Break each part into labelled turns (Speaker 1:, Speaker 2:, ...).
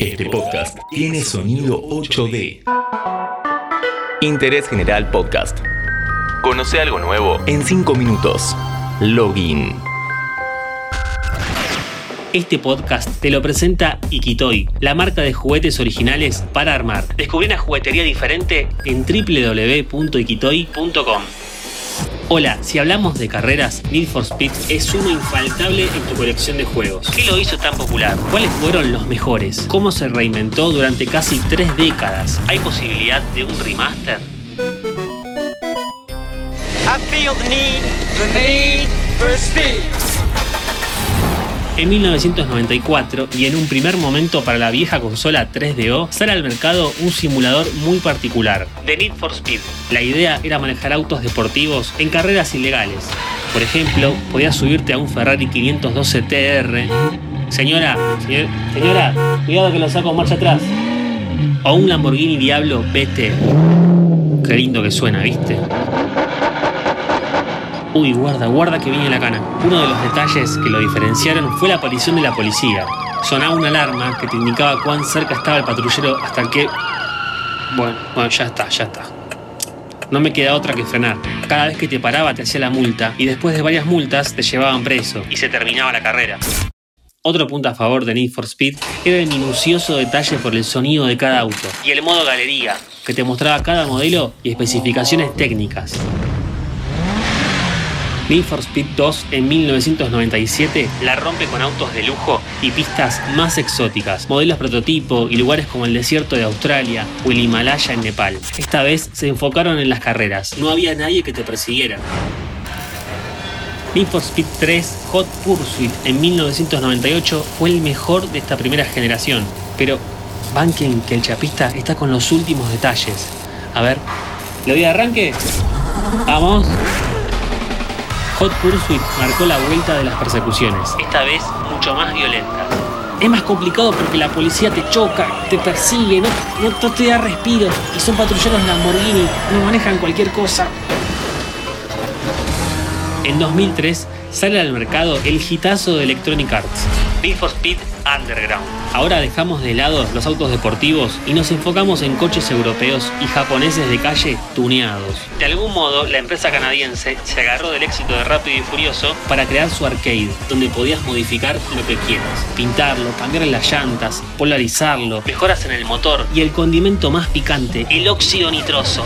Speaker 1: Este podcast tiene sonido 8D. Interés General Podcast. Conoce algo nuevo en 5 minutos. Login.
Speaker 2: Este podcast te lo presenta Ikitoy, la marca de juguetes originales para armar. Descubrí una juguetería diferente en www.ikitoy.com. Hola, si hablamos de carreras, Need for Speed es uno infaltable en tu colección de juegos. ¿Qué lo hizo tan popular? ¿Cuáles fueron los mejores? ¿Cómo se reinventó durante casi tres décadas? ¿Hay posibilidad de un remaster?
Speaker 3: I feel the need, the need for speed.
Speaker 2: En 1994, y en un primer momento para la vieja consola 3DO, sale al mercado un simulador muy particular, The Need for Speed. La idea era manejar autos deportivos en carreras ilegales. Por ejemplo, podías subirte a un Ferrari 512 TR. Señora, señor- señora, cuidado que lo saco marcha atrás. O un Lamborghini Diablo BT. Qué lindo que suena, ¿viste? Uy, guarda, guarda que viene la cana. Uno de los detalles que lo diferenciaron fue la aparición de la policía. Sonaba una alarma que te indicaba cuán cerca estaba el patrullero hasta que... Bueno, bueno, ya está, ya está. No me queda otra que frenar. Cada vez que te paraba te hacía la multa y después de varias multas te llevaban preso y se terminaba la carrera. Otro punto a favor de Need for Speed era el minucioso detalle por el sonido de cada auto y el modo galería, que te mostraba cada modelo y especificaciones técnicas. Need for Speed 2 en 1997 la rompe con autos de lujo y pistas más exóticas, modelos prototipo y lugares como el desierto de Australia o el Himalaya en Nepal. Esta vez se enfocaron en las carreras, no había nadie que te persiguiera. Need for Speed 3 Hot Pursuit en 1998 fue el mejor de esta primera generación, pero banquen que el chapista está con los últimos detalles. A ver, ¿le doy arranque? Vamos. Hot Pursuit marcó la vuelta de las persecuciones, esta vez mucho más violentas. Es más complicado porque la policía te choca, te persigue, no, no, no te da respiro y son patrulleros Lamborghini, no manejan cualquier cosa. En 2003 sale al mercado el hitazo de Electronic Arts, Need for Speed Underground. Ahora dejamos de lado los autos deportivos y nos enfocamos en coches europeos y japoneses de calle tuneados. De algún modo, la empresa canadiense se agarró del éxito de Rápido y Furioso para crear su arcade, donde podías modificar lo que quieras. Pintarlo, cambiarle las llantas, polarizarlo, mejoras en el motor y el condimento más picante, el óxido nitroso.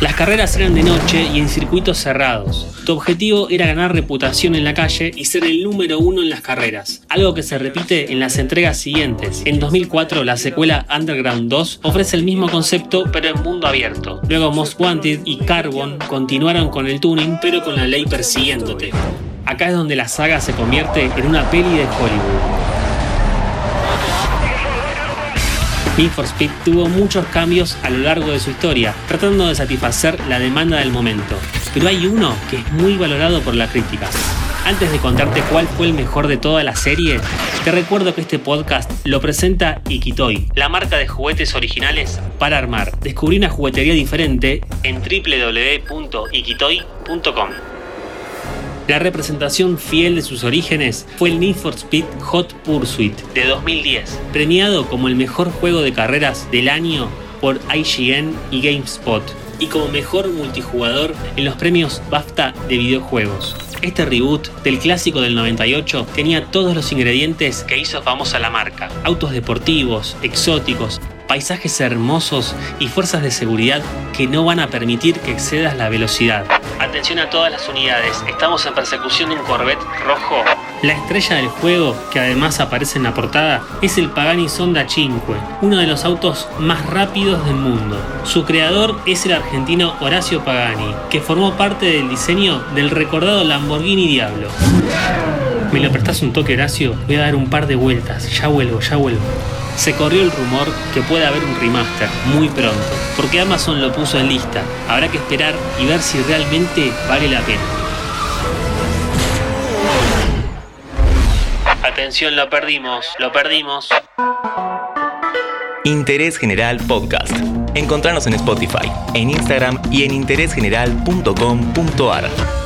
Speaker 2: Las carreras eran de noche y en circuitos cerrados. Tu objetivo era ganar reputación en la calle y ser el número uno en las carreras, algo que se repite en las entregas siguientes. En 2004, la secuela Underground 2 ofrece el mismo concepto pero en mundo abierto. Luego Most Wanted y Carbon continuaron con el tuning pero con la ley persiguiéndote. Acá es donde la saga se convierte en una peli de Hollywood. Need for Speed tuvo muchos cambios a lo largo de su historia, tratando de satisfacer la demanda del momento. Pero hay uno que es muy valorado por la crítica. Antes de contarte cuál fue el mejor de toda la serie, te recuerdo que este podcast lo presenta Ikitoy, la marca de juguetes originales para armar. Descubrí una juguetería diferente en www.ikitoy.com. La representación fiel de sus orígenes fue el Need for Speed Hot Pursuit de 2010, premiado como el mejor juego de carreras del año por IGN y GameSpot y como mejor multijugador en los premios BAFTA de videojuegos. Este reboot del clásico del 98 tenía todos los ingredientes que hizo famosa la marca. Autos deportivos, exóticos, paisajes hermosos y fuerzas de seguridad que no van a permitir que excedas la velocidad. Atención a todas las unidades, estamos en persecución de un Corvette rojo. La estrella del juego, que además aparece en la portada, es el Pagani Sonda 5, uno de los autos más rápidos del mundo. Su creador es el argentino Horacio Pagani, que formó parte del diseño del recordado Lamborghini Diablo. ¿Me lo prestás un toque, Horacio? Voy a dar un par de vueltas, ya vuelvo, ya vuelvo. Se corrió el rumor que puede haber un remaster muy pronto, porque Amazon lo puso en lista. Habrá que esperar y ver si realmente vale la pena. Atención, lo perdimos, lo perdimos.
Speaker 1: Interés General Podcast. Encontrarnos en Spotify, en Instagram y en interésgeneral.com.ar.